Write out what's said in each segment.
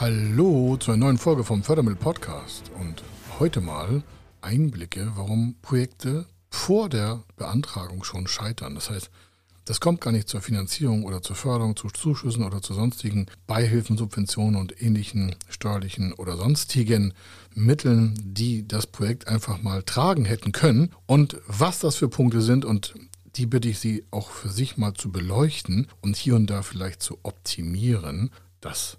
Hallo zu einer neuen Folge vom Fördermittel Podcast und heute mal Einblicke, warum Projekte vor der Beantragung schon scheitern. Das heißt, das kommt gar nicht zur Finanzierung oder zur Förderung, zu Zuschüssen oder zu sonstigen Beihilfen, Subventionen und ähnlichen steuerlichen oder sonstigen Mitteln, die das Projekt einfach mal tragen hätten können. Und was das für Punkte sind und die bitte ich Sie auch für sich mal zu beleuchten und hier und da vielleicht zu optimieren. Das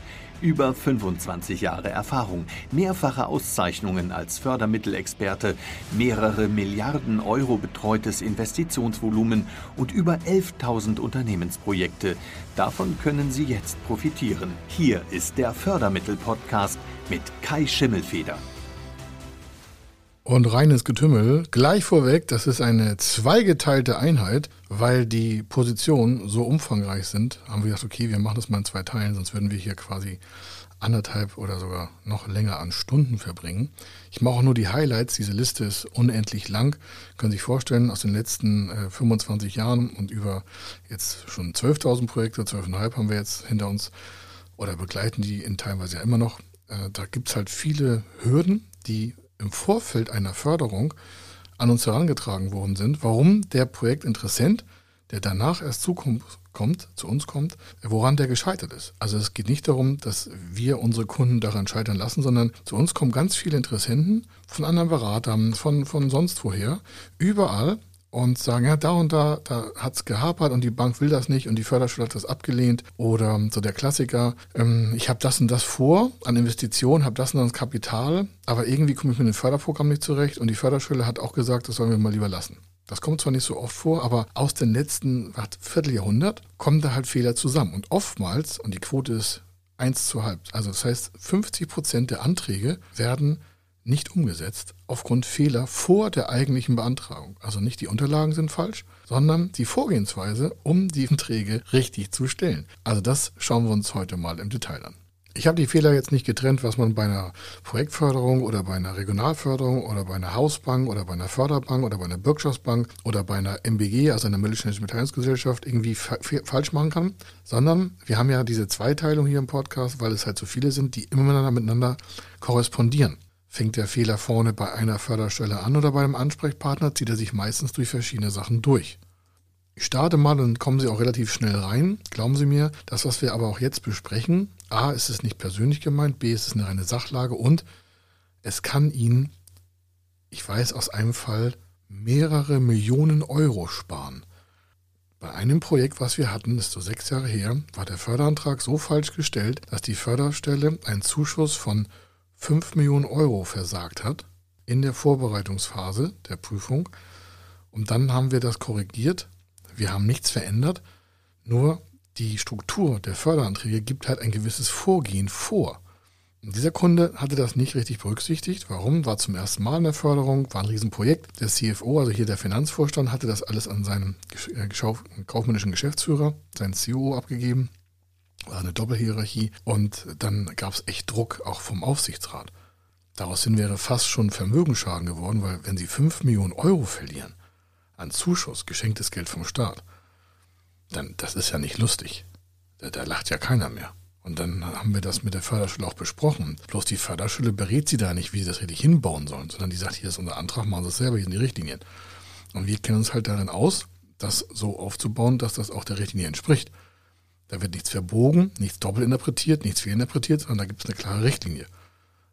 Über 25 Jahre Erfahrung, mehrfache Auszeichnungen als Fördermittelexperte, mehrere Milliarden Euro betreutes Investitionsvolumen und über 11.000 Unternehmensprojekte. Davon können Sie jetzt profitieren. Hier ist der Fördermittel-Podcast mit Kai Schimmelfeder und reines Getümmel. Gleich vorweg, das ist eine zweigeteilte Einheit, weil die Positionen so umfangreich sind, haben wir gedacht, okay, wir machen das mal in zwei Teilen, sonst würden wir hier quasi anderthalb oder sogar noch länger an Stunden verbringen. Ich mache auch nur die Highlights. Diese Liste ist unendlich lang. Können Sie sich vorstellen, aus den letzten äh, 25 Jahren und über jetzt schon 12.000 Projekte, 12.500 haben wir jetzt hinter uns oder begleiten die in teilweise ja immer noch. Äh, da gibt es halt viele Hürden, die im Vorfeld einer Förderung an uns herangetragen worden sind, warum der Projektinteressent, der danach erst zukommt, kommt, zu uns kommt, woran der gescheitert ist. Also es geht nicht darum, dass wir unsere Kunden daran scheitern lassen, sondern zu uns kommen ganz viele Interessenten von anderen Beratern, von, von sonst woher, überall und sagen, ja, da und da, da hat's gehapert und die Bank will das nicht und die Förderschule hat das abgelehnt. Oder so der Klassiker, ähm, ich habe das und das vor an Investitionen, habe das und das Kapital, aber irgendwie komme ich mit dem Förderprogramm nicht zurecht und die Förderschule hat auch gesagt, das sollen wir mal lieber lassen. Das kommt zwar nicht so oft vor, aber aus den letzten Vierteljahrhundert kommen da halt Fehler zusammen. Und oftmals, und die Quote ist eins zu halb, also das heißt 50 Prozent der Anträge werden nicht umgesetzt aufgrund Fehler vor der eigentlichen Beantragung. Also nicht die Unterlagen sind falsch, sondern die Vorgehensweise, um die Anträge richtig zu stellen. Also das schauen wir uns heute mal im Detail an. Ich habe die Fehler jetzt nicht getrennt, was man bei einer Projektförderung oder bei einer Regionalförderung oder bei einer Hausbank oder bei einer Förderbank oder bei einer Bürgschaftsbank oder bei einer MBG, also einer mittelständischen Beteiligungsgesellschaft, irgendwie falsch machen kann, sondern wir haben ja diese Zweiteilung hier im Podcast, weil es halt so viele sind, die immer miteinander korrespondieren. Fängt der Fehler vorne bei einer Förderstelle an oder bei einem Ansprechpartner, zieht er sich meistens durch verschiedene Sachen durch. Ich starte mal und kommen Sie auch relativ schnell rein. Glauben Sie mir, das, was wir aber auch jetzt besprechen, A, ist es nicht persönlich gemeint, B, ist es eine reine Sachlage und es kann Ihnen, ich weiß aus einem Fall, mehrere Millionen Euro sparen. Bei einem Projekt, was wir hatten, ist so sechs Jahre her, war der Förderantrag so falsch gestellt, dass die Förderstelle einen Zuschuss von 5 Millionen Euro versagt hat in der Vorbereitungsphase der Prüfung. Und dann haben wir das korrigiert. Wir haben nichts verändert, nur die Struktur der Förderanträge gibt halt ein gewisses Vorgehen vor. Und dieser Kunde hatte das nicht richtig berücksichtigt. Warum? War zum ersten Mal in der Förderung, war ein Riesenprojekt. Der CFO, also hier der Finanzvorstand, hatte das alles an seinen äh, kaufmännischen Geschäftsführer, seinen CEO abgegeben war eine Doppelhierarchie und dann gab es echt Druck auch vom Aufsichtsrat. Daraus wäre fast schon Vermögensschaden geworden, weil wenn sie 5 Millionen Euro verlieren an Zuschuss, geschenktes Geld vom Staat, dann das ist ja nicht lustig. Da, da lacht ja keiner mehr. Und dann haben wir das mit der Förderschule auch besprochen. Bloß die Förderschule berät sie da nicht, wie sie das richtig hinbauen sollen, sondern die sagt, hier ist unser Antrag, machen Sie es selber, hier sind die Richtlinien. Und wir kennen uns halt darin aus, das so aufzubauen, dass das auch der Richtlinie entspricht. Da wird nichts verbogen, nichts doppelt interpretiert, nichts fehlinterpretiert, sondern da gibt es eine klare Richtlinie.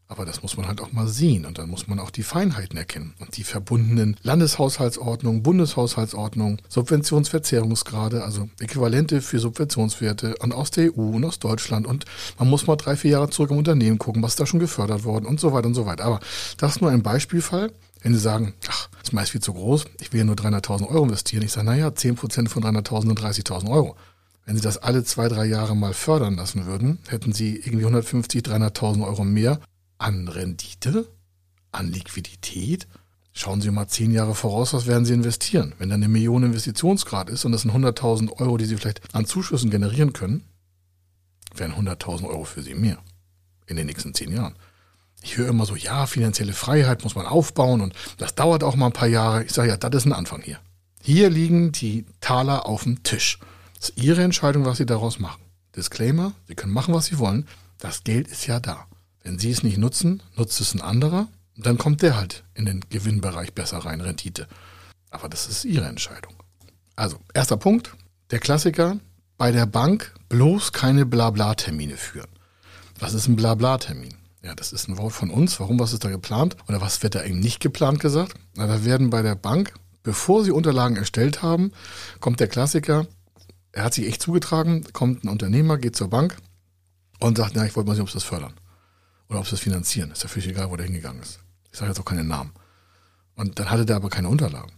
Aber das muss man halt auch mal sehen und dann muss man auch die Feinheiten erkennen und die verbundenen Landeshaushaltsordnungen, Bundeshaushaltsordnungen, Subventionsverzehrungsgrade, also Äquivalente für Subventionswerte und aus der EU und aus Deutschland und man muss mal drei, vier Jahre zurück im Unternehmen gucken, was da schon gefördert worden und so weiter und so weiter. Aber das ist nur ein Beispielfall. Wenn Sie sagen, ach, das ist meist viel zu groß, ich will ja nur 300.000 Euro investieren. Ich sage, naja, 10% von 300.000 sind 30.000 Euro. Wenn Sie das alle zwei, drei Jahre mal fördern lassen würden, hätten Sie irgendwie 150, 300.000 Euro mehr an Rendite, an Liquidität. Schauen Sie mal zehn Jahre voraus, was werden Sie investieren? Wenn da eine Million Investitionsgrad ist und das sind 100.000 Euro, die Sie vielleicht an Zuschüssen generieren können, wären 100.000 Euro für Sie mehr in den nächsten zehn Jahren. Ich höre immer so, ja, finanzielle Freiheit muss man aufbauen und das dauert auch mal ein paar Jahre. Ich sage ja, das ist ein Anfang hier. Hier liegen die Taler auf dem Tisch. Das ist Ihre Entscheidung, was Sie daraus machen. Disclaimer, Sie können machen, was Sie wollen. Das Geld ist ja da. Wenn Sie es nicht nutzen, nutzt es ein anderer. Und dann kommt der halt in den Gewinnbereich besser rein, Rendite. Aber das ist Ihre Entscheidung. Also, erster Punkt, der Klassiker, bei der Bank bloß keine Blabla-Termine führen. Was ist ein Blabla-Termin? Ja, das ist ein Wort von uns. Warum, was ist da geplant? Oder was wird da eben nicht geplant gesagt? Na, da werden bei der Bank, bevor sie Unterlagen erstellt haben, kommt der Klassiker, er hat sich echt zugetragen, kommt ein Unternehmer, geht zur Bank und sagt, na, ich wollte mal sehen, ob sie das fördern. Oder ob sie das finanzieren. Ist ja völlig egal, wo der hingegangen ist. Ich sage jetzt auch keinen Namen. Und dann hatte der aber keine Unterlagen.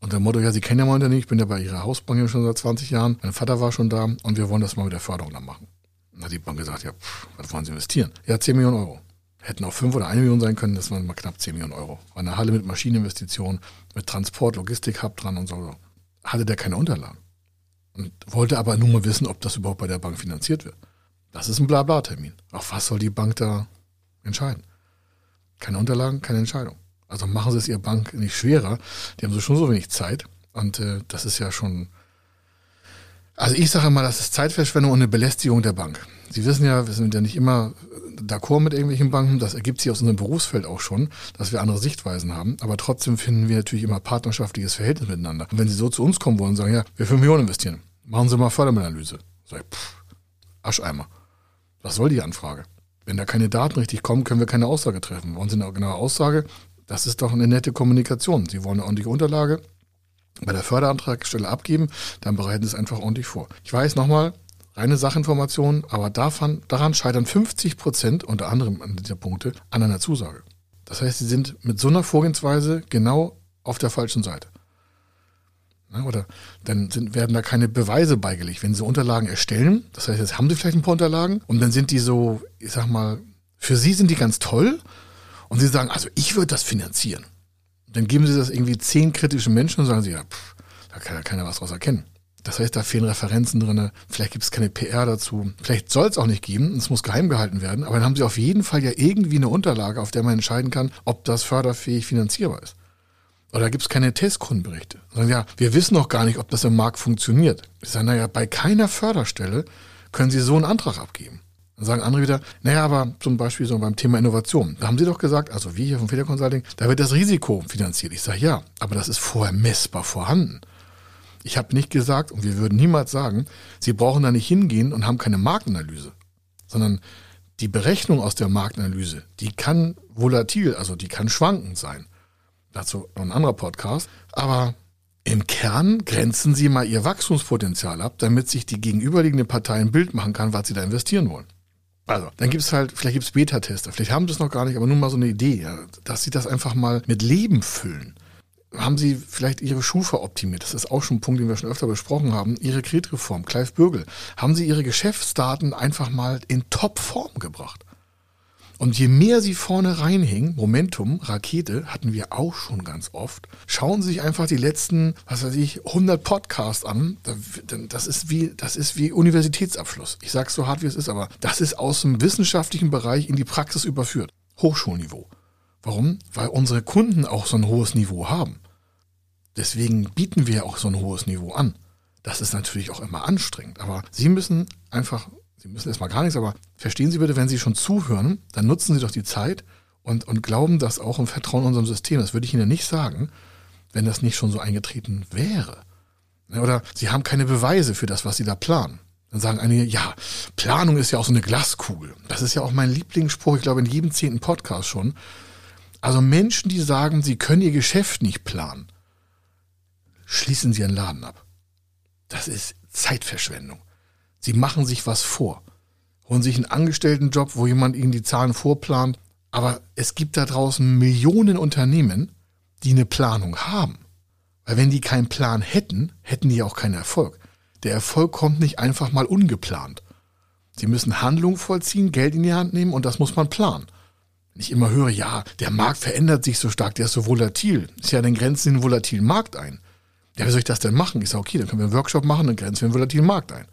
Und der Motto, ja, Sie kennen ja mein Unternehmen, ich bin ja bei Ihrer Hausbank schon seit 20 Jahren, mein Vater war schon da und wir wollen das mal mit der Förderung dann machen. Dann hat die Bank gesagt, ja, pff, was wollen Sie investieren? Ja, 10 Millionen Euro. Hätten auch 5 oder 1 Million sein können, das waren mal knapp 10 Millionen Euro. War eine Halle mit Maschineninvestitionen, mit Transport, Logistik-Hub dran und so. Hatte der keine Unterlagen und wollte aber nur mal wissen, ob das überhaupt bei der Bank finanziert wird. Das ist ein Blabla-Termin. Auf was soll die Bank da entscheiden? Keine Unterlagen, keine Entscheidung. Also machen Sie es Ihrer Bank nicht schwerer. Die haben so schon so wenig Zeit. Und äh, das ist ja schon. Also ich sage mal, das ist Zeitverschwendung und eine Belästigung der Bank. Sie wissen ja, wir sind ja nicht immer d'accord mit irgendwelchen Banken. Das ergibt sich aus unserem Berufsfeld auch schon, dass wir andere Sichtweisen haben. Aber trotzdem finden wir natürlich immer partnerschaftliches Verhältnis miteinander. Und wenn Sie so zu uns kommen wollen und sagen, ja, wir 5 Millionen investieren, machen Sie mal Fördermittelanalyse. Sag ich, pff, Ascheimer. Was soll die Anfrage? Wenn da keine Daten richtig kommen, können wir keine Aussage treffen. Wollen Sie eine genaue Aussage? Das ist doch eine nette Kommunikation. Sie wollen eine ordentliche Unterlage bei der Förderantragstelle abgeben, dann bereiten Sie es einfach ordentlich vor. Ich weiß nochmal, reine Sachinformation, aber davon, daran scheitern 50 Prozent, unter anderem an dieser Punkte, an einer Zusage. Das heißt, Sie sind mit so einer Vorgehensweise genau auf der falschen Seite. Oder dann sind, werden da keine Beweise beigelegt. Wenn Sie Unterlagen erstellen, das heißt, jetzt haben Sie vielleicht ein paar Unterlagen und dann sind die so, ich sag mal, für Sie sind die ganz toll und Sie sagen, also ich würde das finanzieren. Dann geben Sie das irgendwie zehn kritischen Menschen und sagen Sie, ja, pff, da kann ja keiner was draus erkennen. Das heißt, da fehlen Referenzen drin, vielleicht gibt es keine PR dazu, vielleicht soll es auch nicht geben, es muss geheim gehalten werden, aber dann haben Sie auf jeden Fall ja irgendwie eine Unterlage, auf der man entscheiden kann, ob das förderfähig finanzierbar ist. Oder gibt es keine Testkundenberichte? Sagen, ja, wir wissen noch gar nicht, ob das im Markt funktioniert. Ich sage, naja, bei keiner Förderstelle können Sie so einen Antrag abgeben. Dann sagen andere wieder, naja, aber zum Beispiel so beim Thema Innovation, da haben Sie doch gesagt, also wir hier vom Feder Consulting, da wird das Risiko finanziert. Ich sage, ja, aber das ist vorher messbar vorhanden. Ich habe nicht gesagt, und wir würden niemals sagen, Sie brauchen da nicht hingehen und haben keine Marktanalyse, sondern die Berechnung aus der Marktanalyse, die kann volatil, also die kann schwankend sein. Dazu noch ein anderer Podcast. Aber im Kern grenzen Sie mal Ihr Wachstumspotenzial ab, damit sich die gegenüberliegende Partei ein Bild machen kann, was sie da investieren wollen. Also, dann gibt es halt, vielleicht gibt es Beta-Tester, vielleicht haben Sie es noch gar nicht, aber nur mal so eine Idee, dass Sie das einfach mal mit Leben füllen haben Sie vielleicht Ihre Schufa optimiert? Das ist auch schon ein Punkt, den wir schon öfter besprochen haben. Ihre Kreditreform, Clive Bürgel. Haben Sie Ihre Geschäftsdaten einfach mal in Topform gebracht? Und je mehr Sie vorne reinhängen, Momentum, Rakete, hatten wir auch schon ganz oft. Schauen Sie sich einfach die letzten, was weiß ich, 100 Podcasts an. Das ist wie, das ist wie Universitätsabschluss. Ich sage es so hart, wie es ist, aber das ist aus dem wissenschaftlichen Bereich in die Praxis überführt. Hochschulniveau. Warum? Weil unsere Kunden auch so ein hohes Niveau haben. Deswegen bieten wir auch so ein hohes Niveau an. Das ist natürlich auch immer anstrengend, aber Sie müssen einfach, Sie müssen erstmal gar nichts, aber verstehen Sie bitte, wenn Sie schon zuhören, dann nutzen Sie doch die Zeit und, und glauben das auch im Vertrauen unserem System. Das würde ich Ihnen nicht sagen, wenn das nicht schon so eingetreten wäre. Oder Sie haben keine Beweise für das, was Sie da planen. Dann sagen einige, ja, Planung ist ja auch so eine Glaskugel. Das ist ja auch mein Lieblingsspruch, ich glaube in jedem zehnten Podcast schon. Also Menschen, die sagen, sie können ihr Geschäft nicht planen, schließen sie einen Laden ab. Das ist Zeitverschwendung. Sie machen sich was vor. Holen sich einen Angestelltenjob, wo jemand ihnen die Zahlen vorplant. Aber es gibt da draußen Millionen Unternehmen, die eine Planung haben. Weil wenn die keinen Plan hätten, hätten die auch keinen Erfolg. Der Erfolg kommt nicht einfach mal ungeplant. Sie müssen Handlungen vollziehen, Geld in die Hand nehmen und das muss man planen. Wenn ich immer höre, ja, der Markt verändert sich so stark, der ist so volatil. Ist ja den Grenzen in den volatilen Markt ein. Ja, wie soll ich das denn machen? Ich sage, okay, dann können wir einen Workshop machen, dann grenzen wir den volatilen Markt ein.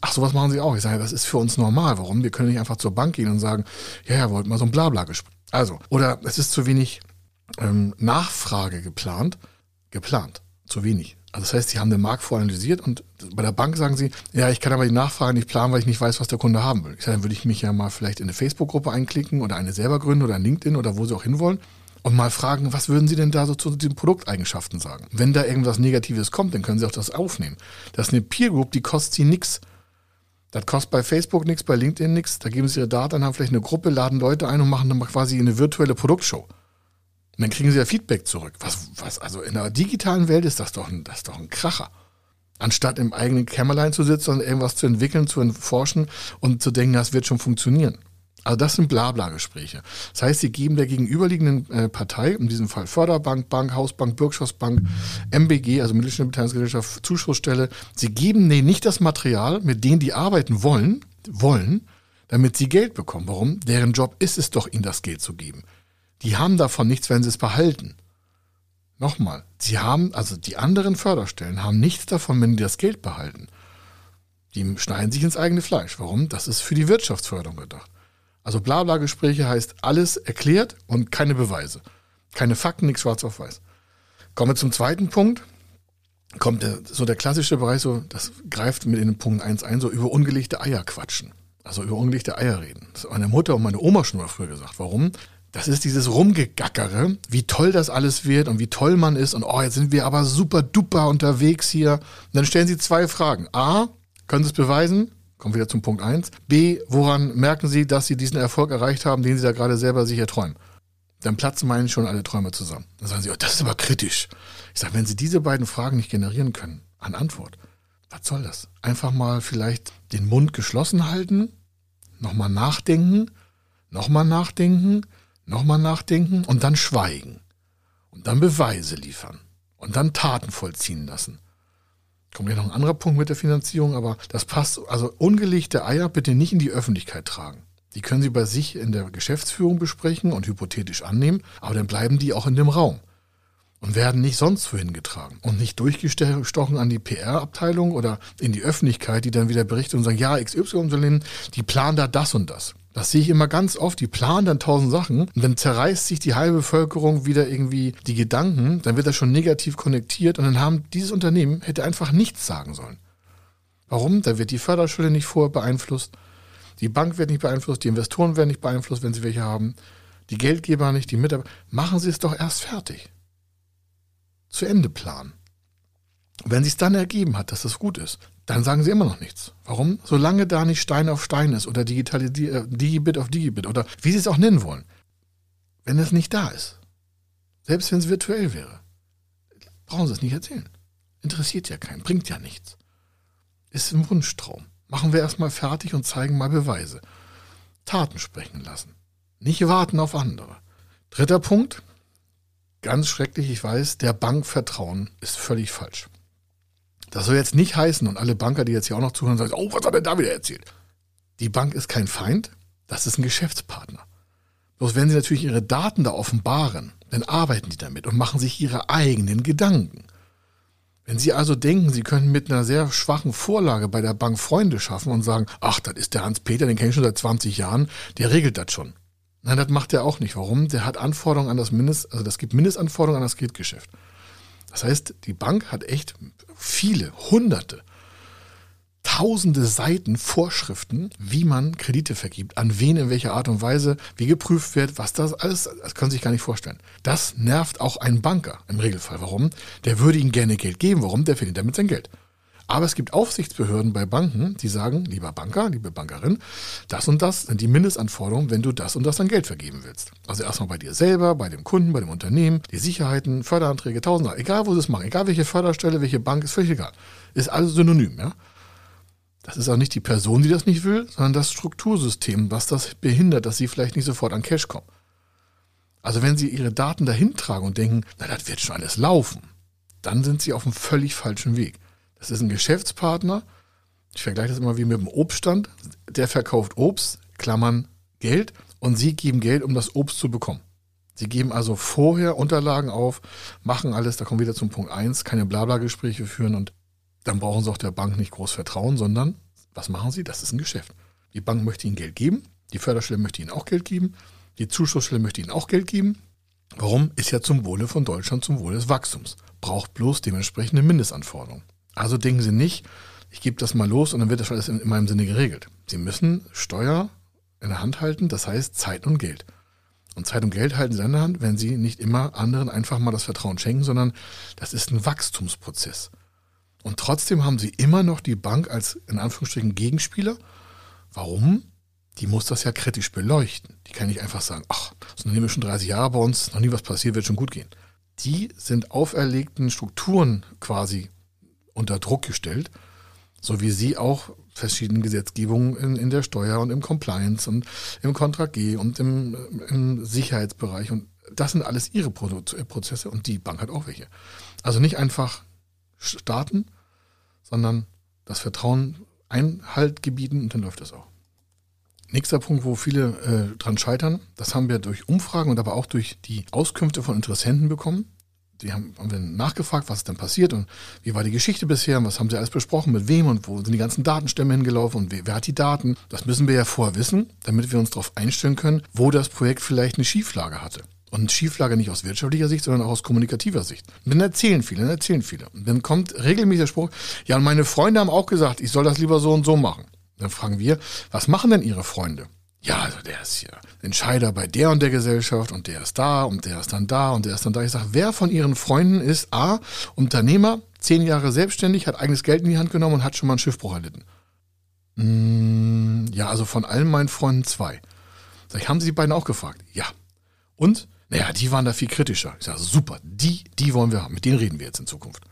Ach, sowas machen sie auch. Ich sage, das ist für uns normal. Warum? Wir können nicht einfach zur Bank gehen und sagen, ja, ja, wollten mal so ein Blabla gesprochen. Also, oder es ist zu wenig ähm, Nachfrage geplant. Geplant. Zu wenig. Also das heißt, sie haben den Markt voranalysiert und bei der Bank sagen sie, ja, ich kann aber die Nachfrage nicht planen, weil ich nicht weiß, was der Kunde haben will. Ich sage, dann würde ich mich ja mal vielleicht in eine Facebook-Gruppe einklicken oder eine selber gründen oder LinkedIn oder wo sie auch hinwollen und mal fragen, was würden Sie denn da so zu den Produkteigenschaften sagen? Wenn da irgendwas Negatives kommt, dann können Sie auch das aufnehmen. Das ist eine Peer Group, die kostet Sie nichts. Das kostet bei Facebook nichts, bei LinkedIn nichts. Da geben Sie Ihre Daten, haben vielleicht eine Gruppe, laden Leute ein und machen dann quasi eine virtuelle Produktshow. Und dann kriegen Sie ja Feedback zurück. Was, was, also in der digitalen Welt ist das doch ein, das ist doch ein Kracher. Anstatt im eigenen Kämmerlein zu sitzen und irgendwas zu entwickeln, zu erforschen und zu denken, das wird schon funktionieren. Also das sind Blabla-Gespräche. Das heißt, sie geben der gegenüberliegenden äh, Partei, in diesem Fall Förderbank, Bank, Hausbank, Bürgschaftsbank, MBG, also Mittelständische Zuschussstelle, sie geben denen nicht das Material, mit dem die arbeiten wollen, wollen, damit sie Geld bekommen. Warum? Deren Job ist es doch, ihnen das Geld zu geben. Die haben davon nichts, wenn sie es behalten. Nochmal, sie haben, also die anderen Förderstellen haben nichts davon, wenn die das Geld behalten. Die schneiden sich ins eigene Fleisch. Warum? Das ist für die Wirtschaftsförderung gedacht. Also Blabla-Gespräche heißt alles erklärt und keine Beweise. Keine Fakten, nichts schwarz auf weiß. Kommen wir zum zweiten Punkt. Kommt der, so der klassische Bereich, so, das greift mit in den Punkt 1 ein, so über ungelegte Eier quatschen. Also über ungelegte Eier reden. Das hat meine Mutter und meine Oma schon mal früher gesagt. Warum? Das ist dieses Rumgegackere, wie toll das alles wird und wie toll man ist und oh, jetzt sind wir aber super duper unterwegs hier. Und dann stellen sie zwei Fragen. A, können Sie es beweisen? Kommen wir wieder zum Punkt 1. B, woran merken Sie, dass Sie diesen Erfolg erreicht haben, den Sie da gerade selber sich erträumen? Dann platzen meinen schon alle Träume zusammen. Dann sagen Sie, oh, das ist aber kritisch. Ich sage, wenn Sie diese beiden Fragen nicht generieren können, an Antwort, was soll das? Einfach mal vielleicht den Mund geschlossen halten, nochmal nachdenken, nochmal nachdenken, nochmal nachdenken und dann schweigen. Und dann Beweise liefern. Und dann Taten vollziehen lassen. Kommt ja noch ein anderer Punkt mit der Finanzierung, aber das passt. Also ungelegte Eier bitte nicht in die Öffentlichkeit tragen. Die können Sie bei sich in der Geschäftsführung besprechen und hypothetisch annehmen, aber dann bleiben die auch in dem Raum und werden nicht sonst wohin getragen und nicht durchgestochen an die PR-Abteilung oder in die Öffentlichkeit, die dann wieder berichtet und sagen, ja, XY, die planen da das und das. Das sehe ich immer ganz oft. Die planen dann tausend Sachen und dann zerreißt sich die halbe Bevölkerung wieder irgendwie die Gedanken. Dann wird das schon negativ konnektiert und dann haben dieses Unternehmen hätte einfach nichts sagen sollen. Warum? Da wird die Förderschule nicht vorher beeinflusst. Die Bank wird nicht beeinflusst. Die Investoren werden nicht beeinflusst, wenn sie welche haben. Die Geldgeber nicht, die Mitarbeiter. Machen Sie es doch erst fertig. Zu Ende planen. Wenn sich dann ergeben hat, dass das gut ist, dann sagen sie immer noch nichts. Warum? Solange da nicht Stein auf Stein ist oder äh, Digibit auf Digibit oder wie sie es auch nennen wollen. Wenn es nicht da ist, selbst wenn es virtuell wäre, brauchen sie es nicht erzählen. Interessiert ja keinen, bringt ja nichts. Ist ein Wunschtraum. Machen wir erstmal fertig und zeigen mal Beweise. Taten sprechen lassen. Nicht warten auf andere. Dritter Punkt. Ganz schrecklich, ich weiß, der Bank vertrauen ist völlig falsch. Das soll jetzt nicht heißen, und alle Banker, die jetzt hier auch noch zuhören, sagen, oh, was hat er da wieder erzählt? Die Bank ist kein Feind, das ist ein Geschäftspartner. Bloß wenn sie natürlich ihre Daten da offenbaren, dann arbeiten die damit und machen sich ihre eigenen Gedanken. Wenn Sie also denken, Sie könnten mit einer sehr schwachen Vorlage bei der Bank Freunde schaffen und sagen, ach, das ist der Hans-Peter, den kenne ich schon seit 20 Jahren, der regelt das schon. Nein, das macht er auch nicht. Warum? Der hat Anforderungen an das Mindest, also das gibt Mindestanforderungen an das Kreditgeschäft. Das heißt, die Bank hat echt viele, hunderte, tausende Seiten Vorschriften, wie man Kredite vergibt, an wen, in welcher Art und Weise, wie geprüft wird, was das alles, das können Sie sich gar nicht vorstellen. Das nervt auch einen Banker im Regelfall. Warum? Der würde Ihnen gerne Geld geben. Warum? Der verdient damit sein Geld. Aber es gibt Aufsichtsbehörden bei Banken, die sagen, lieber Banker, liebe Bankerin, das und das sind die Mindestanforderungen, wenn du das und das an Geld vergeben willst. Also erstmal bei dir selber, bei dem Kunden, bei dem Unternehmen, die Sicherheiten, Förderanträge, tausender, egal wo sie es machen, egal welche Förderstelle, welche Bank, ist völlig egal. Ist alles synonym, ja. Das ist auch nicht die Person, die das nicht will, sondern das Struktursystem, was das behindert, dass sie vielleicht nicht sofort an Cash kommen. Also wenn sie ihre Daten dahin tragen und denken, na, das wird schon alles laufen, dann sind sie auf einem völlig falschen Weg. Das ist ein Geschäftspartner. Ich vergleiche das immer wie mit dem Obststand. Der verkauft Obst, Klammern Geld, und Sie geben Geld, um das Obst zu bekommen. Sie geben also vorher Unterlagen auf, machen alles, da kommen wir wieder zum Punkt 1, keine Blabla-Gespräche führen und dann brauchen Sie auch der Bank nicht groß vertrauen, sondern was machen Sie? Das ist ein Geschäft. Die Bank möchte Ihnen Geld geben, die Förderstelle möchte Ihnen auch Geld geben, die Zuschussstelle möchte Ihnen auch Geld geben. Warum? Ist ja zum Wohle von Deutschland, zum Wohle des Wachstums. Braucht bloß dementsprechende Mindestanforderungen. Also denken Sie nicht, ich gebe das mal los und dann wird das alles in meinem Sinne geregelt. Sie müssen Steuer in der Hand halten, das heißt Zeit und Geld. Und Zeit und Geld halten Sie in der Hand, wenn Sie nicht immer anderen einfach mal das Vertrauen schenken, sondern das ist ein Wachstumsprozess. Und trotzdem haben Sie immer noch die Bank als in Anführungsstrichen Gegenspieler. Warum? Die muss das ja kritisch beleuchten. Die kann nicht einfach sagen, ach, das Unternehmen ist schon 30 Jahre bei uns, noch nie was passiert, wird schon gut gehen. Die sind auferlegten Strukturen quasi unter Druck gestellt, so wie sie auch verschiedene Gesetzgebungen in, in der Steuer und im Compliance und im Kontrakt G und im, im Sicherheitsbereich. Und das sind alles ihre Prozesse und die Bank hat auch welche. Also nicht einfach starten, sondern das Vertrauen Einhalt gebieten und dann läuft das auch. Nächster Punkt, wo viele äh, dran scheitern, das haben wir durch Umfragen und aber auch durch die Auskünfte von Interessenten bekommen die haben, haben wir nachgefragt, was ist denn passiert und wie war die Geschichte bisher und was haben sie alles besprochen, mit wem und wo sind die ganzen Datenstämme hingelaufen und wer, wer hat die Daten. Das müssen wir ja vorher wissen, damit wir uns darauf einstellen können, wo das Projekt vielleicht eine Schieflage hatte. Und Schieflage nicht aus wirtschaftlicher Sicht, sondern auch aus kommunikativer Sicht. Und dann erzählen viele, dann erzählen viele. Und dann kommt regelmäßig der Spruch, ja, und meine Freunde haben auch gesagt, ich soll das lieber so und so machen. Dann fragen wir, was machen denn Ihre Freunde? Ja, also der ist hier Entscheider bei der und der Gesellschaft und der ist da und der ist dann da und der ist dann da. Ich sage, wer von Ihren Freunden ist A, Unternehmer, zehn Jahre selbstständig, hat eigenes Geld in die Hand genommen und hat schon mal einen Schiffbruch erlitten? Mm, ja, also von allen meinen Freunden zwei. Sag ich, haben Sie die beiden auch gefragt? Ja. Und? Naja, die waren da viel kritischer. Ich sage, super, die, die wollen wir haben. Mit denen reden wir jetzt in Zukunft.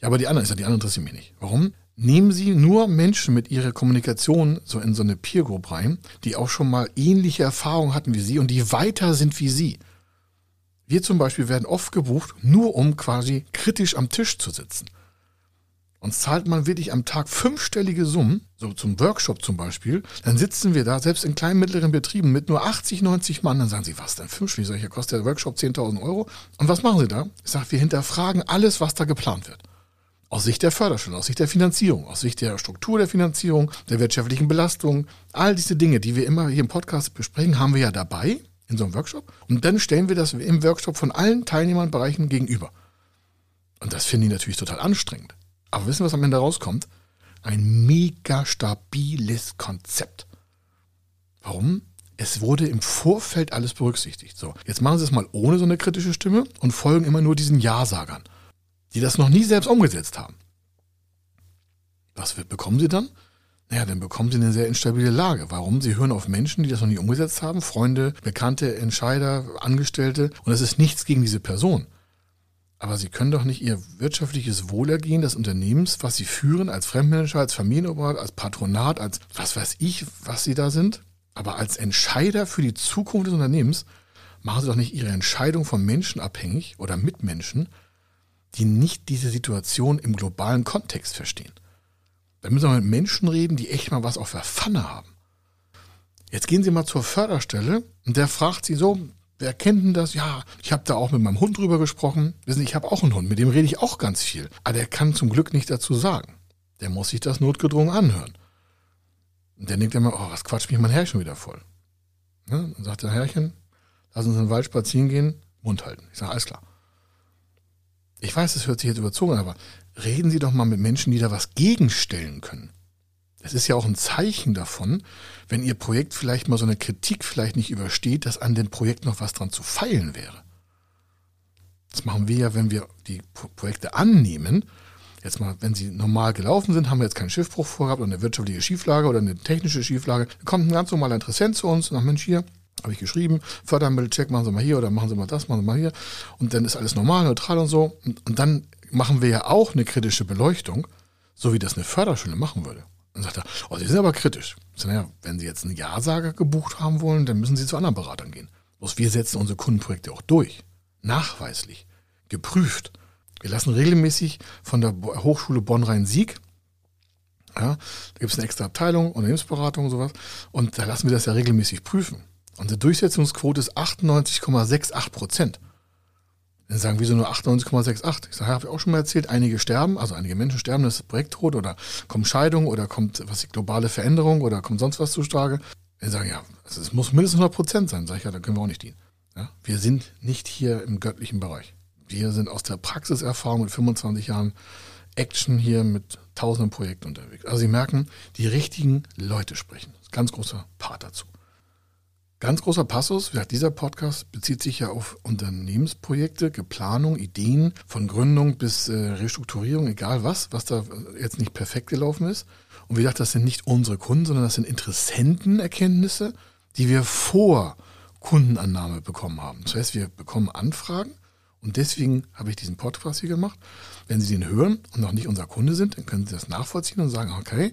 Ja, aber die anderen, ich sage, die anderen interessieren mich nicht. Warum? Nehmen Sie nur Menschen mit ihrer Kommunikation so in so eine Peer Group rein, die auch schon mal ähnliche Erfahrungen hatten wie Sie und die weiter sind wie Sie. Wir zum Beispiel werden oft gebucht, nur um quasi kritisch am Tisch zu sitzen. Uns zahlt man wirklich am Tag fünfstellige Summen, so zum Workshop zum Beispiel, dann sitzen wir da, selbst in kleinen, mittleren Betrieben mit nur 80, 90 Mann, dann sagen sie, was denn, fünfstellig, sag ich, kostet der Workshop 10.000 Euro. Und was machen sie da? Ich sage, wir hinterfragen alles, was da geplant wird. Aus Sicht der Förderstelle, aus Sicht der Finanzierung, aus Sicht der Struktur der Finanzierung, der wirtschaftlichen Belastung, all diese Dinge, die wir immer hier im Podcast besprechen, haben wir ja dabei in so einem Workshop. Und dann stellen wir das im Workshop von allen Teilnehmernbereichen gegenüber. Und das finden die natürlich total anstrengend. Aber wissen, was am Ende rauskommt? Ein mega stabiles Konzept. Warum? Es wurde im Vorfeld alles berücksichtigt. So, jetzt machen Sie es mal ohne so eine kritische Stimme und folgen immer nur diesen Ja-Sagern die das noch nie selbst umgesetzt haben. Was bekommen sie dann? Naja, dann bekommen sie eine sehr instabile Lage. Warum? Sie hören auf Menschen, die das noch nie umgesetzt haben, Freunde, Bekannte, Entscheider, Angestellte. Und es ist nichts gegen diese Person. Aber sie können doch nicht ihr wirtschaftliches Wohlergehen des Unternehmens, was sie führen, als Fremdmanager, als Familienoberhaupt, als Patronat, als was weiß ich, was sie da sind, aber als Entscheider für die Zukunft des Unternehmens, machen sie doch nicht ihre Entscheidung von Menschen abhängig oder mit Menschen, die nicht diese Situation im globalen Kontext verstehen. Da müssen wir mit Menschen reden, die echt mal was auf der Pfanne haben. Jetzt gehen Sie mal zur Förderstelle und der fragt Sie so, wer kennt denn das? Ja, ich habe da auch mit meinem Hund drüber gesprochen. Wissen Sie, ich habe auch einen Hund, mit dem rede ich auch ganz viel. Aber der kann zum Glück nicht dazu sagen. Der muss sich das notgedrungen anhören. Und der denkt immer, oh, was quatscht mich mein Herrchen wieder voll. Ne? Dann sagt der Herrchen, lass uns in den Wald spazieren gehen, Mund halten. Ich sage, alles klar. Ich weiß, das hört sich jetzt überzogen, aber reden Sie doch mal mit Menschen, die da was gegenstellen können. Es ist ja auch ein Zeichen davon, wenn Ihr Projekt vielleicht mal so eine Kritik vielleicht nicht übersteht, dass an dem Projekt noch was dran zu feilen wäre. Das machen wir ja, wenn wir die Projekte annehmen. Jetzt mal, wenn sie normal gelaufen sind, haben wir jetzt keinen Schiffbruch vorgehabt oder eine wirtschaftliche Schieflage oder eine technische Schieflage. Da kommt ein ganz normaler Interessent zu uns und sagt, Mensch, hier, habe ich geschrieben, Fördermittelcheck machen Sie mal hier oder machen Sie mal das, machen Sie mal hier. Und dann ist alles normal, neutral und so. Und, und dann machen wir ja auch eine kritische Beleuchtung, so wie das eine Förderschule machen würde. Dann sagt er, oh, Sie sind aber kritisch. Ich naja, wenn Sie jetzt einen Ja-Sager gebucht haben wollen, dann müssen Sie zu anderen Beratern gehen. Bloß wir setzen unsere Kundenprojekte auch durch. Nachweislich. Geprüft. Wir lassen regelmäßig von der Hochschule Bonn-Rhein-Sieg, ja, da gibt es eine extra Abteilung, Unternehmensberatung und sowas, und da lassen wir das ja regelmäßig prüfen. Unsere Durchsetzungsquote ist 98,68 Prozent. Dann sagen, wieso nur 98,68%? Ich sage, habe ich auch schon mal erzählt, einige sterben, also einige Menschen sterben, das ist Projekt tot oder kommt Scheidung oder kommt was globale Veränderung oder kommt sonst was zutage. Dann sagen, ja, also es muss mindestens 100 Prozent sein. Sag ich, ja, dann können wir auch nicht dienen. Ja? Wir sind nicht hier im göttlichen Bereich. Wir sind aus der Praxiserfahrung mit 25 Jahren Action hier mit tausenden Projekten unterwegs. Also Sie merken, die richtigen Leute sprechen. Ganz großer Part dazu. Ganz großer Passus, dieser Podcast bezieht sich ja auf Unternehmensprojekte, Geplanung, Ideen, von Gründung bis äh, Restrukturierung, egal was, was da jetzt nicht perfekt gelaufen ist. Und wie gesagt, das sind nicht unsere Kunden, sondern das sind Interessentenerkenntnisse, die wir vor Kundenannahme bekommen haben. Das heißt, wir bekommen Anfragen und deswegen habe ich diesen Podcast hier gemacht. Wenn Sie den hören und noch nicht unser Kunde sind, dann können Sie das nachvollziehen und sagen, okay,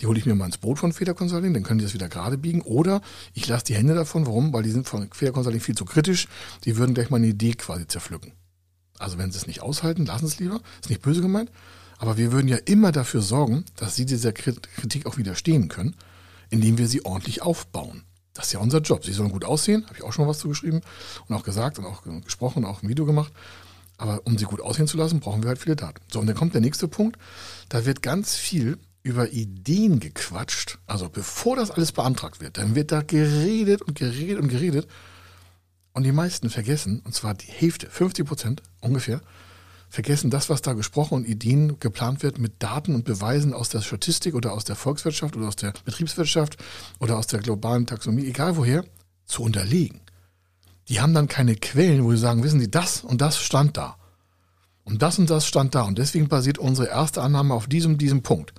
die hole ich mir mal ins Boot von Feder Consulting, dann können die das wieder gerade biegen. Oder ich lasse die Hände davon. Warum? Weil die sind von Feder Consulting viel zu kritisch. Die würden gleich mal eine Idee quasi zerpflücken. Also wenn sie es nicht aushalten, lassen es lieber. Ist nicht böse gemeint. Aber wir würden ja immer dafür sorgen, dass sie dieser Kritik auch widerstehen können, indem wir sie ordentlich aufbauen. Das ist ja unser Job. Sie sollen gut aussehen, habe ich auch schon was zugeschrieben und auch gesagt und auch gesprochen und auch ein Video gemacht. Aber um sie gut aussehen zu lassen, brauchen wir halt viele Daten. So, und dann kommt der nächste Punkt. Da wird ganz viel über Ideen gequatscht. Also bevor das alles beantragt wird, dann wird da geredet und geredet und geredet. Und die meisten vergessen, und zwar die Hälfte, 50 Prozent ungefähr, vergessen das, was da gesprochen und Ideen geplant wird mit Daten und Beweisen aus der Statistik oder aus der Volkswirtschaft oder aus der Betriebswirtschaft oder aus der globalen Taxonomie, egal woher, zu unterlegen. Die haben dann keine Quellen, wo sie sagen, wissen Sie, das und das stand da. Und das und das stand da. Und deswegen basiert unsere erste Annahme auf diesem, diesem Punkt.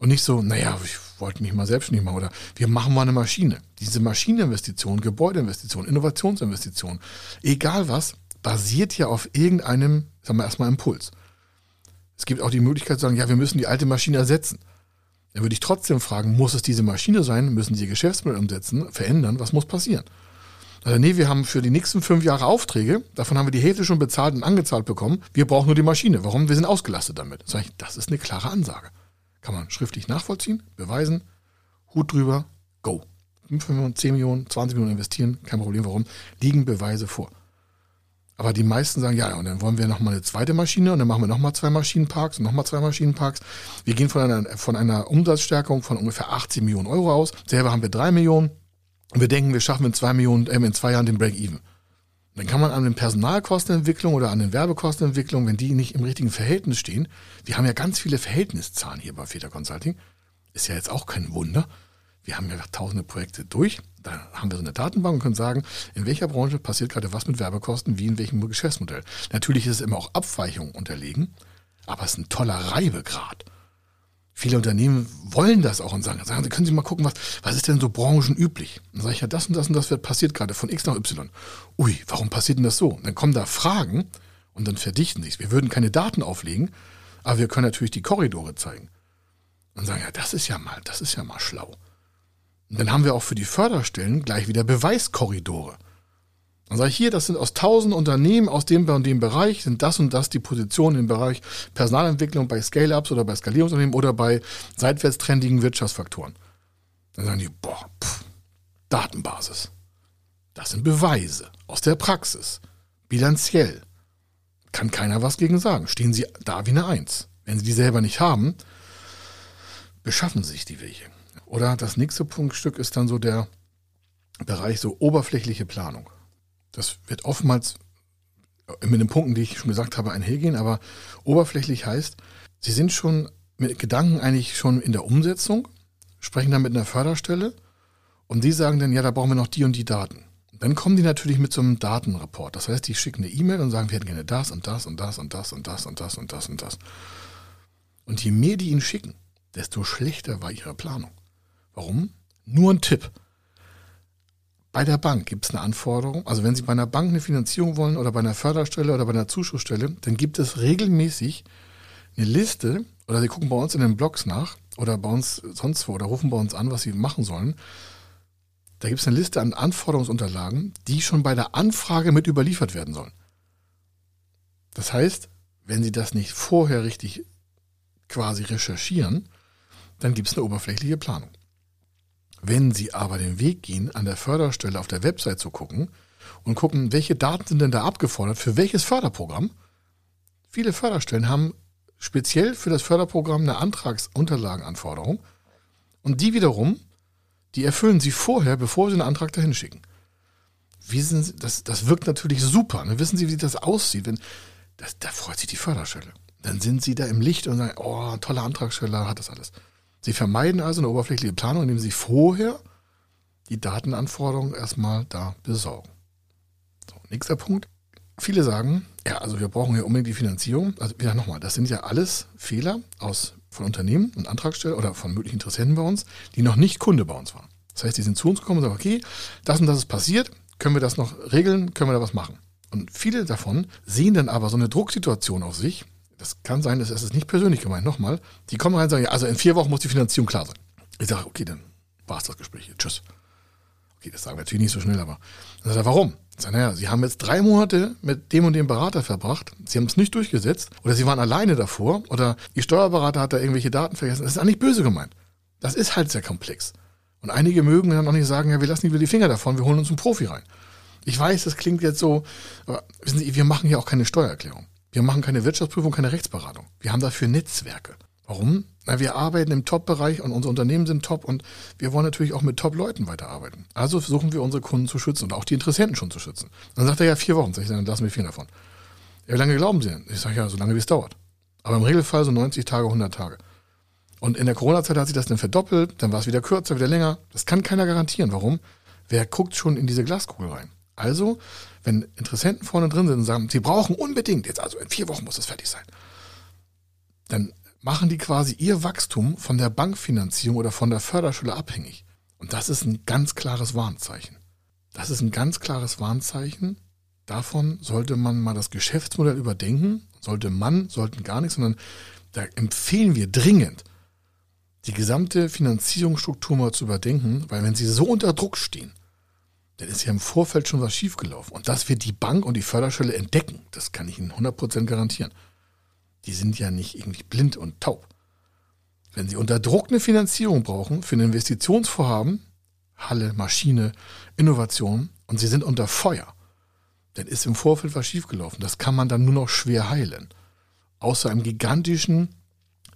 Und nicht so, naja, ich wollte mich mal selbstständig machen oder wir machen mal eine Maschine. Diese Maschineninvestition, Gebäudeinvestition, Innovationsinvestition, egal was, basiert ja auf irgendeinem, sagen wir erstmal, Impuls. Es gibt auch die Möglichkeit zu sagen, ja, wir müssen die alte Maschine ersetzen. Dann würde ich trotzdem fragen, muss es diese Maschine sein? Müssen Sie Ihr Geschäftsmodell umsetzen, verändern? Was muss passieren? Also nee, wir haben für die nächsten fünf Jahre Aufträge, davon haben wir die Hälfte schon bezahlt und angezahlt bekommen. Wir brauchen nur die Maschine. Warum? Wir sind ausgelastet damit. Sag ich, das ist eine klare Ansage. Kann man schriftlich nachvollziehen, beweisen, Hut drüber, go. 5 Millionen, 10 Millionen, 20 Millionen investieren, kein Problem. Warum? Liegen Beweise vor. Aber die meisten sagen, ja, und dann wollen wir nochmal eine zweite Maschine und dann machen wir nochmal zwei Maschinenparks und nochmal zwei Maschinenparks. Wir gehen von einer, von einer Umsatzstärkung von ungefähr 18 Millionen Euro aus. Selber haben wir drei Millionen. Und wir denken, wir schaffen in zwei Millionen, äh, in zwei Jahren den Break-Even. Dann kann man an den Personalkostenentwicklung oder an den Werbekostenentwicklung, wenn die nicht im richtigen Verhältnis stehen, wir haben ja ganz viele Verhältniszahlen hier bei Feder Consulting, ist ja jetzt auch kein Wunder. Wir haben ja tausende Projekte durch, da haben wir so eine Datenbank und können sagen, in welcher Branche passiert gerade was mit Werbekosten, wie in welchem Geschäftsmodell. Natürlich ist es immer auch Abweichungen unterlegen, aber es ist ein toller Reibegrad. Viele Unternehmen wollen das auch und sagen, sagen Sie, können Sie mal gucken, was, was ist denn so branchenüblich? Dann sage ich, ja, das und das und das wird passiert gerade von X nach Y. Ui, warum passiert denn das so? Dann kommen da Fragen und dann verdichten sich. Wir würden keine Daten auflegen, aber wir können natürlich die Korridore zeigen. Und sagen, ja, das ist ja mal, das ist ja mal schlau. Und dann haben wir auch für die Förderstellen gleich wieder Beweiskorridore. Dann sage ich hier, das sind aus tausend Unternehmen aus dem und dem Bereich, sind das und das die Positionen im Bereich Personalentwicklung bei Scale-Ups oder bei Skalierungsunternehmen oder bei seitwärts trendigen Wirtschaftsfaktoren. Dann sagen die, boah, pff, Datenbasis. Das sind Beweise aus der Praxis. Bilanziell. Kann keiner was gegen sagen. Stehen sie da wie eine Eins. Wenn sie die selber nicht haben, beschaffen sie sich die welche. Oder das nächste Punktstück ist dann so der Bereich so oberflächliche Planung. Das wird oftmals mit den Punkten, die ich schon gesagt habe, einhergehen, aber oberflächlich heißt, Sie sind schon mit Gedanken eigentlich schon in der Umsetzung, sprechen dann mit einer Förderstelle und die sagen dann, ja, da brauchen wir noch die und die Daten. Dann kommen die natürlich mit so einem Datenreport. Das heißt, die schicken eine E-Mail und sagen, wir hätten gerne das und das und das und das und das und das und das und das. Und je mehr die ihnen schicken, desto schlechter war ihre Planung. Warum? Nur ein Tipp. Bei der Bank gibt es eine Anforderung. Also wenn Sie bei einer Bank eine Finanzierung wollen oder bei einer Förderstelle oder bei einer Zuschussstelle, dann gibt es regelmäßig eine Liste oder Sie gucken bei uns in den Blogs nach oder bei uns sonst wo oder rufen bei uns an, was Sie machen sollen. Da gibt es eine Liste an Anforderungsunterlagen, die schon bei der Anfrage mit überliefert werden sollen. Das heißt, wenn Sie das nicht vorher richtig quasi recherchieren, dann gibt es eine oberflächliche Planung. Wenn Sie aber den Weg gehen, an der Förderstelle auf der Website zu gucken und gucken, welche Daten sind denn da abgefordert, für welches Förderprogramm, viele Förderstellen haben speziell für das Förderprogramm eine Antragsunterlagenanforderung und die wiederum, die erfüllen Sie vorher, bevor Sie einen Antrag dahin schicken. Wissen Sie, das, das wirkt natürlich super. Ne? Wissen Sie, wie das aussieht? Wenn, das, da freut sich die Förderstelle. Dann sind Sie da im Licht und sagen, oh, toller Antragsteller, hat das alles. Sie vermeiden also eine oberflächliche Planung, indem Sie vorher die Datenanforderungen erstmal da besorgen. So, nächster Punkt. Viele sagen, ja, also wir brauchen ja unbedingt die Finanzierung. Also wieder nochmal, das sind ja alles Fehler aus, von Unternehmen und Antragstellern oder von möglichen Interessenten bei uns, die noch nicht Kunde bei uns waren. Das heißt, die sind zu uns gekommen und sagen, okay, das und das ist passiert, können wir das noch regeln, können wir da was machen. Und viele davon sehen dann aber so eine Drucksituation auf sich, das kann sein, das ist nicht persönlich gemeint. Nochmal, die kommen rein und sagen, ja, also in vier Wochen muss die Finanzierung klar sein. Ich sage, okay, dann war es das Gespräch. Tschüss. Okay, das sagen wir natürlich nicht so schnell, aber dann sagt er, warum? Ich sage, naja, Sie haben jetzt drei Monate mit dem und dem Berater verbracht, Sie haben es nicht durchgesetzt oder Sie waren alleine davor oder Ihr Steuerberater hat da irgendwelche Daten vergessen. Das ist eigentlich böse gemeint. Das ist halt sehr komplex. Und einige mögen dann auch nicht sagen, ja, wir lassen lieber die Finger davon, wir holen uns einen Profi rein. Ich weiß, das klingt jetzt so, aber wissen Sie, wir machen ja auch keine Steuererklärung. Wir machen keine Wirtschaftsprüfung, keine Rechtsberatung. Wir haben dafür Netzwerke. Warum? Na, wir arbeiten im Top-Bereich und unsere Unternehmen sind top und wir wollen natürlich auch mit Top-Leuten weiterarbeiten. Also versuchen wir unsere Kunden zu schützen und auch die Interessenten schon zu schützen. Dann sagt er ja vier Wochen. Sag ich, dann lassen wir vier davon. Ja, wie lange glauben Sie denn? Ich sage ja, so lange wie es dauert. Aber im Regelfall so 90 Tage, 100 Tage. Und in der Corona-Zeit hat sich das dann verdoppelt, dann war es wieder kürzer, wieder länger. Das kann keiner garantieren. Warum? Wer guckt schon in diese Glaskugel rein? Also, wenn Interessenten vorne drin sind und sagen, sie brauchen unbedingt, jetzt also in vier Wochen muss es fertig sein, dann machen die quasi ihr Wachstum von der Bankfinanzierung oder von der Förderschule abhängig. Und das ist ein ganz klares Warnzeichen. Das ist ein ganz klares Warnzeichen. Davon sollte man mal das Geschäftsmodell überdenken. Sollte man, sollten gar nicht, sondern da empfehlen wir dringend, die gesamte Finanzierungsstruktur mal zu überdenken, weil wenn sie so unter Druck stehen, dann ist ja im Vorfeld schon was schiefgelaufen. Und dass wir die Bank und die Förderstelle entdecken, das kann ich Ihnen 100% garantieren. Die sind ja nicht irgendwie blind und taub. Wenn Sie unter Druck eine Finanzierung brauchen für ein Investitionsvorhaben, Halle, Maschine, Innovation, und Sie sind unter Feuer, dann ist im Vorfeld was schiefgelaufen. Das kann man dann nur noch schwer heilen. Außer einem gigantischen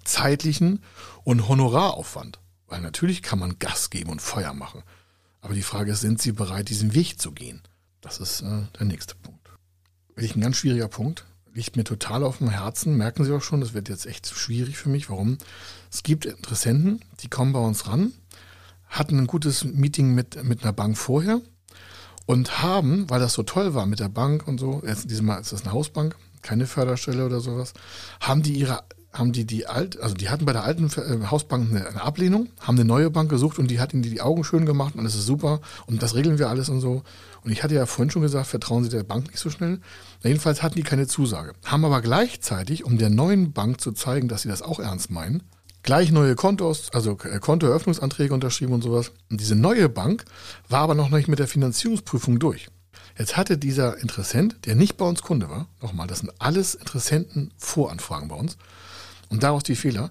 zeitlichen und Honoraraufwand. Weil natürlich kann man Gas geben und Feuer machen. Aber die Frage ist, sind Sie bereit, diesen Weg zu gehen? Das ist äh, der nächste Punkt. Wirklich ein ganz schwieriger Punkt. Liegt mir total auf dem Herzen. Merken Sie auch schon, das wird jetzt echt schwierig für mich. Warum? Es gibt Interessenten, die kommen bei uns ran, hatten ein gutes Meeting mit, mit einer Bank vorher und haben, weil das so toll war mit der Bank und so, jetzt diesmal ist das eine Hausbank, keine Förderstelle oder sowas, haben die ihre haben die die alt, also die hatten bei der alten äh, Hausbank eine, eine, Ablehnung, haben eine neue Bank gesucht und die hat ihnen die, Augen schön gemacht und das ist super und das regeln wir alles und so. Und ich hatte ja vorhin schon gesagt, vertrauen Sie der Bank nicht so schnell. Na, jedenfalls hatten die keine Zusage, haben aber gleichzeitig, um der neuen Bank zu zeigen, dass sie das auch ernst meinen, gleich neue Kontos, also äh, Kontoeröffnungsanträge unterschrieben und sowas. Und diese neue Bank war aber noch nicht mit der Finanzierungsprüfung durch. Jetzt hatte dieser Interessent, der nicht bei uns Kunde war, nochmal, das sind alles Interessenten Voranfragen bei uns, und daraus die Fehler,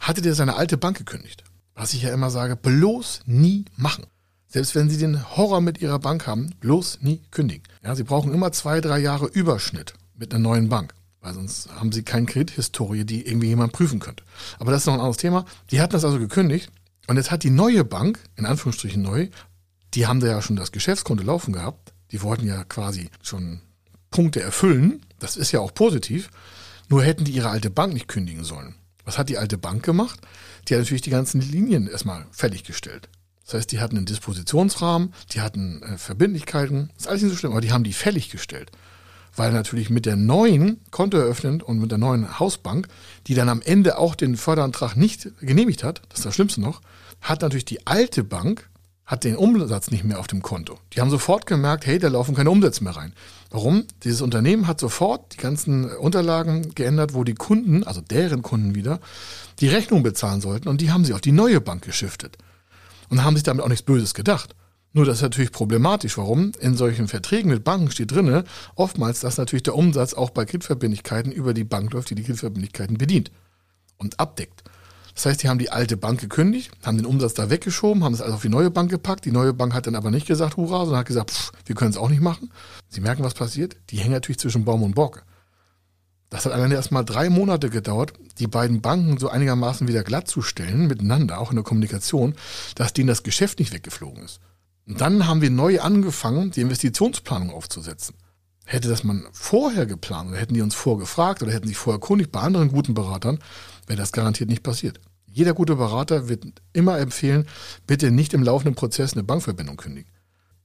hatte der seine alte Bank gekündigt. Was ich ja immer sage, bloß nie machen. Selbst wenn Sie den Horror mit Ihrer Bank haben, bloß nie kündigen. Ja, Sie brauchen immer zwei, drei Jahre Überschnitt mit einer neuen Bank. Weil sonst haben Sie keine Kredithistorie, die irgendwie jemand prüfen könnte. Aber das ist noch ein anderes Thema. Die hatten das also gekündigt. Und jetzt hat die neue Bank, in Anführungsstrichen neu, die haben da ja schon das Geschäftskonto laufen gehabt. Die wollten ja quasi schon Punkte erfüllen. Das ist ja auch positiv. Nur hätten die ihre alte Bank nicht kündigen sollen. Was hat die alte Bank gemacht? Die hat natürlich die ganzen Linien erstmal fertiggestellt. Das heißt, die hatten einen Dispositionsrahmen, die hatten äh, Verbindlichkeiten, ist alles nicht so schlimm, aber die haben die fällig gestellt. Weil natürlich mit der neuen Konto eröffnen und mit der neuen Hausbank, die dann am Ende auch den Förderantrag nicht genehmigt hat, das ist das Schlimmste noch, hat natürlich die alte Bank hat den Umsatz nicht mehr auf dem Konto. Die haben sofort gemerkt, hey, da laufen keine Umsätze mehr rein. Warum? Dieses Unternehmen hat sofort die ganzen Unterlagen geändert, wo die Kunden, also deren Kunden wieder, die Rechnung bezahlen sollten und die haben sie auf die neue Bank geschiftet. Und haben sich damit auch nichts Böses gedacht. Nur das ist natürlich problematisch. Warum? In solchen Verträgen mit Banken steht drinne oftmals, dass natürlich der Umsatz auch bei Kreditverbindlichkeiten über die Bank läuft, die die Kreditverbindlichkeiten bedient und abdeckt. Das heißt, die haben die alte Bank gekündigt, haben den Umsatz da weggeschoben, haben es also auf die neue Bank gepackt. Die neue Bank hat dann aber nicht gesagt, hurra, sondern hat gesagt, pff, wir können es auch nicht machen. Sie merken, was passiert? Die hängen natürlich zwischen Baum und Borke. Das hat alleine erst mal drei Monate gedauert, die beiden Banken so einigermaßen wieder glattzustellen, miteinander, auch in der Kommunikation, dass denen das Geschäft nicht weggeflogen ist. Und dann haben wir neu angefangen, die Investitionsplanung aufzusetzen. Hätte das man vorher geplant oder hätten die uns vorgefragt oder hätten sich vorher erkundigt bei anderen guten Beratern, wäre das garantiert nicht passiert. Jeder gute Berater wird immer empfehlen, bitte nicht im laufenden Prozess eine Bankverbindung kündigen.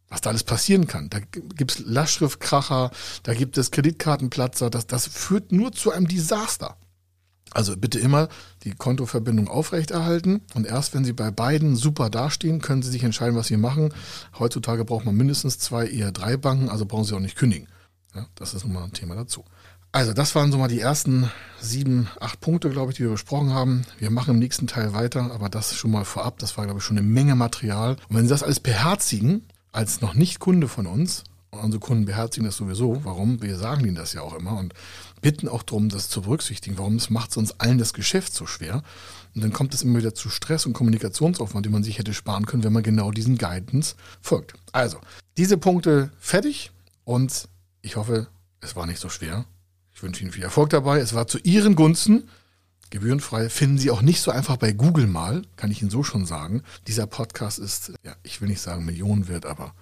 Was da alles passieren kann. Da gibt es Lastschriftkracher, da gibt es Kreditkartenplatzer, das, das führt nur zu einem Desaster. Also bitte immer die Kontoverbindung aufrechterhalten und erst wenn Sie bei beiden super dastehen, können Sie sich entscheiden, was Sie machen. Heutzutage braucht man mindestens zwei, eher drei Banken, also brauchen Sie auch nicht kündigen. Ja, das ist nun mal ein Thema dazu. Also das waren so mal die ersten sieben, acht Punkte, glaube ich, die wir besprochen haben. Wir machen im nächsten Teil weiter, aber das schon mal vorab. Das war, glaube ich, schon eine Menge Material. Und wenn Sie das alles beherzigen, als noch nicht Kunde von uns, und unsere Kunden beherzigen das sowieso, warum? Wir sagen ihnen das ja auch immer und bitten auch darum, das zu berücksichtigen. Warum? Das macht uns allen das Geschäft so schwer. Und dann kommt es immer wieder zu Stress und Kommunikationsaufwand, den man sich hätte sparen können, wenn man genau diesen Guidance folgt. Also, diese Punkte fertig und ich hoffe, es war nicht so schwer. Ich wünsche Ihnen viel Erfolg dabei. Es war zu Ihren Gunsten. Gebührenfrei finden Sie auch nicht so einfach bei Google mal, kann ich Ihnen so schon sagen. Dieser Podcast ist, ja, ich will nicht sagen Millionen wert, aber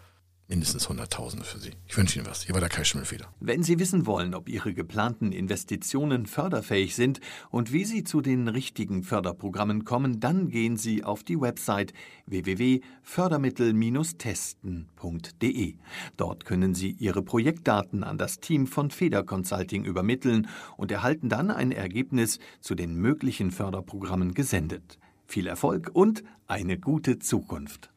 mindestens Hunderttausende für Sie. Ich wünsche Ihnen was. Hier war der Kai Schimmelfeder. Wenn Sie wissen wollen, ob Ihre geplanten Investitionen förderfähig sind und wie Sie zu den richtigen Förderprogrammen kommen, dann gehen Sie auf die Website www.fördermittel-testen.de. Dort können Sie Ihre Projektdaten an das Team von Feder Consulting übermitteln und erhalten dann ein Ergebnis zu den möglichen Förderprogrammen gesendet. Viel Erfolg und eine gute Zukunft.